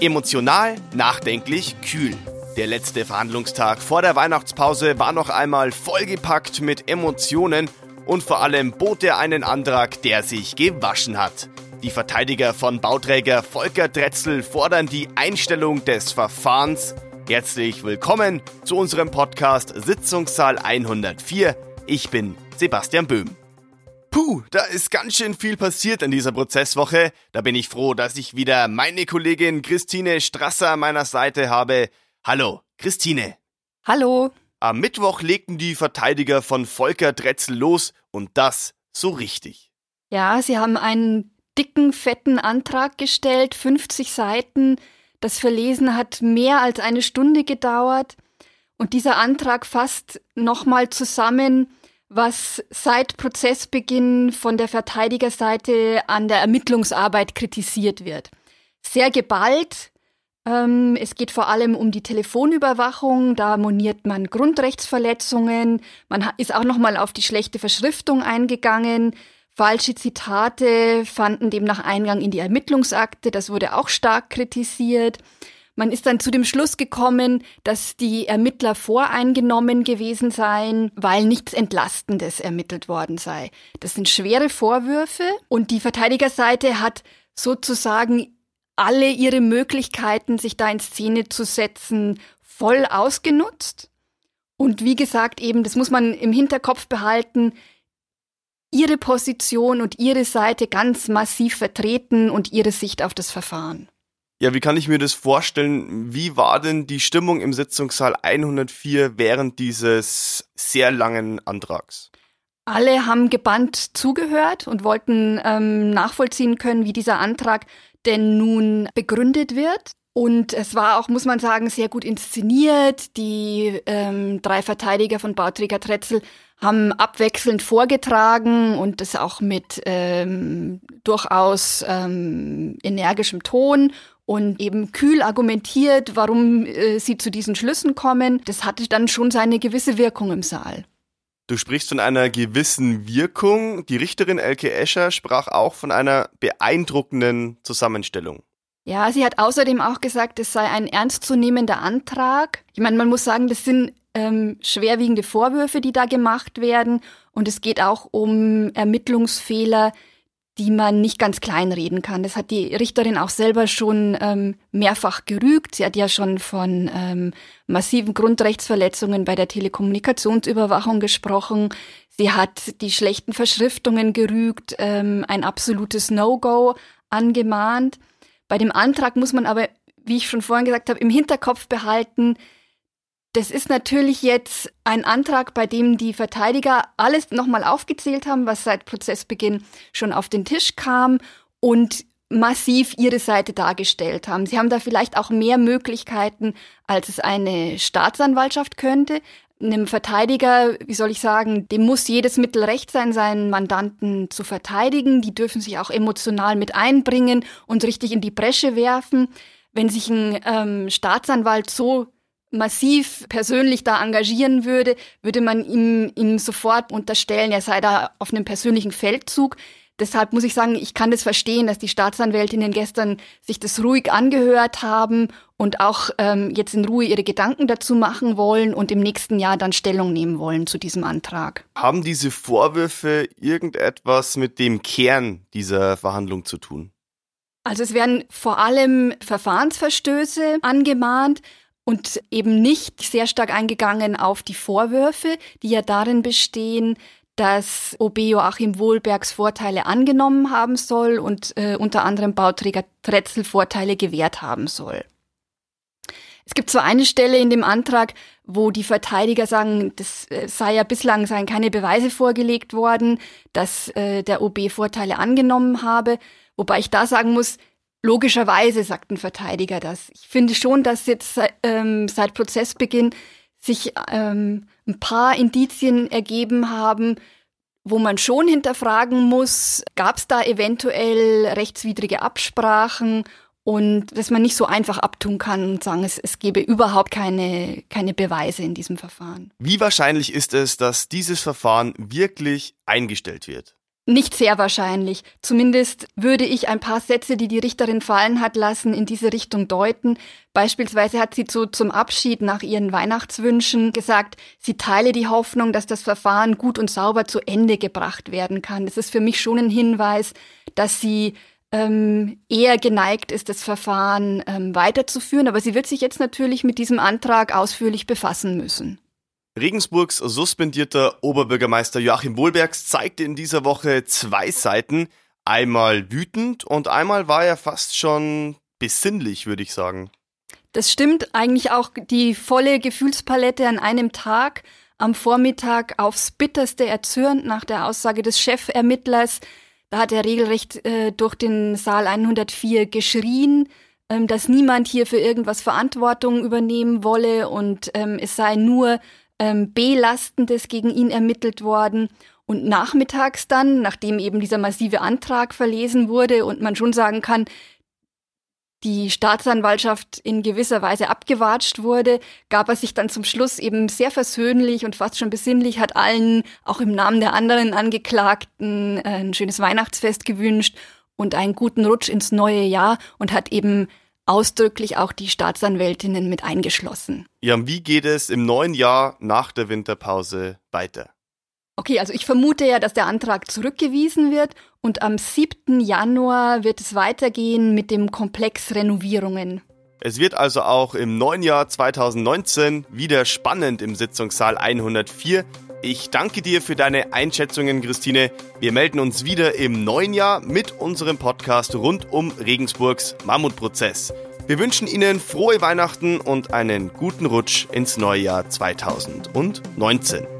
Emotional, nachdenklich, kühl. Der letzte Verhandlungstag vor der Weihnachtspause war noch einmal vollgepackt mit Emotionen und vor allem bot er einen Antrag, der sich gewaschen hat. Die Verteidiger von Bauträger Volker Dretzel fordern die Einstellung des Verfahrens. Herzlich willkommen zu unserem Podcast Sitzungssaal 104. Ich bin Sebastian Böhm. Puh, da ist ganz schön viel passiert in dieser Prozesswoche. Da bin ich froh, dass ich wieder meine Kollegin Christine Strasser an meiner Seite habe. Hallo, Christine. Hallo. Am Mittwoch legten die Verteidiger von Volker Dretzel los und das so richtig. Ja, sie haben einen dicken, fetten Antrag gestellt, 50 Seiten. Das Verlesen hat mehr als eine Stunde gedauert. Und dieser Antrag fasst nochmal zusammen, was seit Prozessbeginn von der Verteidigerseite an der Ermittlungsarbeit kritisiert wird. Sehr geballt. Ähm, es geht vor allem um die Telefonüberwachung. Da moniert man Grundrechtsverletzungen. Man ist auch nochmal auf die schlechte Verschriftung eingegangen. Falsche Zitate fanden demnach Eingang in die Ermittlungsakte. Das wurde auch stark kritisiert. Man ist dann zu dem Schluss gekommen, dass die Ermittler voreingenommen gewesen seien, weil nichts Entlastendes ermittelt worden sei. Das sind schwere Vorwürfe und die Verteidigerseite hat sozusagen alle ihre Möglichkeiten, sich da in Szene zu setzen, voll ausgenutzt. Und wie gesagt, eben, das muss man im Hinterkopf behalten, ihre Position und ihre Seite ganz massiv vertreten und ihre Sicht auf das Verfahren. Ja, wie kann ich mir das vorstellen? Wie war denn die Stimmung im Sitzungssaal 104 während dieses sehr langen Antrags? Alle haben gebannt zugehört und wollten ähm, nachvollziehen können, wie dieser Antrag denn nun begründet wird. Und es war auch, muss man sagen, sehr gut inszeniert. Die ähm, drei Verteidiger von Bauträger Tretzel haben abwechselnd vorgetragen und das auch mit ähm, durchaus ähm, energischem Ton und eben kühl argumentiert, warum äh, sie zu diesen Schlüssen kommen. Das hatte dann schon seine gewisse Wirkung im Saal. Du sprichst von einer gewissen Wirkung. Die Richterin Elke Escher sprach auch von einer beeindruckenden Zusammenstellung. Ja, sie hat außerdem auch gesagt, es sei ein ernstzunehmender Antrag. Ich meine, man muss sagen, das sind ähm, schwerwiegende Vorwürfe, die da gemacht werden. Und es geht auch um Ermittlungsfehler, die man nicht ganz kleinreden kann. Das hat die Richterin auch selber schon ähm, mehrfach gerügt. Sie hat ja schon von ähm, massiven Grundrechtsverletzungen bei der Telekommunikationsüberwachung gesprochen. Sie hat die schlechten Verschriftungen gerügt, ähm, ein absolutes No-Go angemahnt. Bei dem Antrag muss man aber, wie ich schon vorhin gesagt habe, im Hinterkopf behalten, das ist natürlich jetzt ein Antrag, bei dem die Verteidiger alles nochmal aufgezählt haben, was seit Prozessbeginn schon auf den Tisch kam und massiv ihre Seite dargestellt haben. Sie haben da vielleicht auch mehr Möglichkeiten, als es eine Staatsanwaltschaft könnte. Einem Verteidiger, wie soll ich sagen, dem muss jedes Mittel recht sein, seinen Mandanten zu verteidigen. Die dürfen sich auch emotional mit einbringen und richtig in die Bresche werfen. Wenn sich ein ähm, Staatsanwalt so massiv persönlich da engagieren würde, würde man ihm, ihm sofort unterstellen, er sei da auf einem persönlichen Feldzug. Deshalb muss ich sagen, ich kann das verstehen, dass die Staatsanwältinnen gestern sich das ruhig angehört haben und auch ähm, jetzt in Ruhe ihre Gedanken dazu machen wollen und im nächsten Jahr dann Stellung nehmen wollen zu diesem Antrag. Haben diese Vorwürfe irgendetwas mit dem Kern dieser Verhandlung zu tun? Also es werden vor allem Verfahrensverstöße angemahnt und eben nicht sehr stark eingegangen auf die Vorwürfe, die ja darin bestehen, dass OB Joachim Wohlbergs Vorteile angenommen haben soll und äh, unter anderem Bauträger Tretzel Vorteile gewährt haben soll. Es gibt so eine Stelle in dem Antrag, wo die Verteidiger sagen, das äh, sei ja bislang seien keine Beweise vorgelegt worden, dass äh, der OB Vorteile angenommen habe. Wobei ich da sagen muss, Logischerweise sagt ein Verteidiger das. Ich finde schon, dass jetzt ähm, seit Prozessbeginn sich ähm, ein paar Indizien ergeben haben, wo man schon hinterfragen muss, gab es da eventuell rechtswidrige Absprachen und dass man nicht so einfach abtun kann und sagen, es, es gebe überhaupt keine, keine Beweise in diesem Verfahren. Wie wahrscheinlich ist es, dass dieses Verfahren wirklich eingestellt wird? Nicht sehr wahrscheinlich. Zumindest würde ich ein paar Sätze, die die Richterin fallen hat lassen, in diese Richtung deuten. Beispielsweise hat sie zu, zum Abschied nach ihren Weihnachtswünschen gesagt, sie teile die Hoffnung, dass das Verfahren gut und sauber zu Ende gebracht werden kann. Das ist für mich schon ein Hinweis, dass sie ähm, eher geneigt ist, das Verfahren ähm, weiterzuführen. Aber sie wird sich jetzt natürlich mit diesem Antrag ausführlich befassen müssen. Regensburgs suspendierter Oberbürgermeister Joachim Wohlbergs zeigte in dieser Woche zwei Seiten. Einmal wütend und einmal war er fast schon besinnlich, würde ich sagen. Das stimmt eigentlich auch die volle Gefühlspalette an einem Tag. Am Vormittag aufs bitterste erzürnt nach der Aussage des Chefermittlers. Da hat er regelrecht äh, durch den Saal 104 geschrien, ähm, dass niemand hier für irgendwas Verantwortung übernehmen wolle und ähm, es sei nur ähm, Belastendes gegen ihn ermittelt worden. Und nachmittags dann, nachdem eben dieser massive Antrag verlesen wurde und man schon sagen kann, die Staatsanwaltschaft in gewisser Weise abgewatscht wurde, gab er sich dann zum Schluss eben sehr versöhnlich und fast schon besinnlich, hat allen, auch im Namen der anderen Angeklagten, ein schönes Weihnachtsfest gewünscht und einen guten Rutsch ins neue Jahr und hat eben ausdrücklich auch die Staatsanwältinnen mit eingeschlossen. Ja, wie geht es im neuen Jahr nach der Winterpause weiter? Okay, also ich vermute ja, dass der Antrag zurückgewiesen wird und am 7. Januar wird es weitergehen mit dem Komplex Renovierungen. Es wird also auch im neuen Jahr 2019 wieder spannend im Sitzungssaal 104. Ich danke dir für deine Einschätzungen, Christine. Wir melden uns wieder im neuen Jahr mit unserem Podcast rund um Regensburgs Mammutprozess. Wir wünschen Ihnen frohe Weihnachten und einen guten Rutsch ins neue Jahr 2019.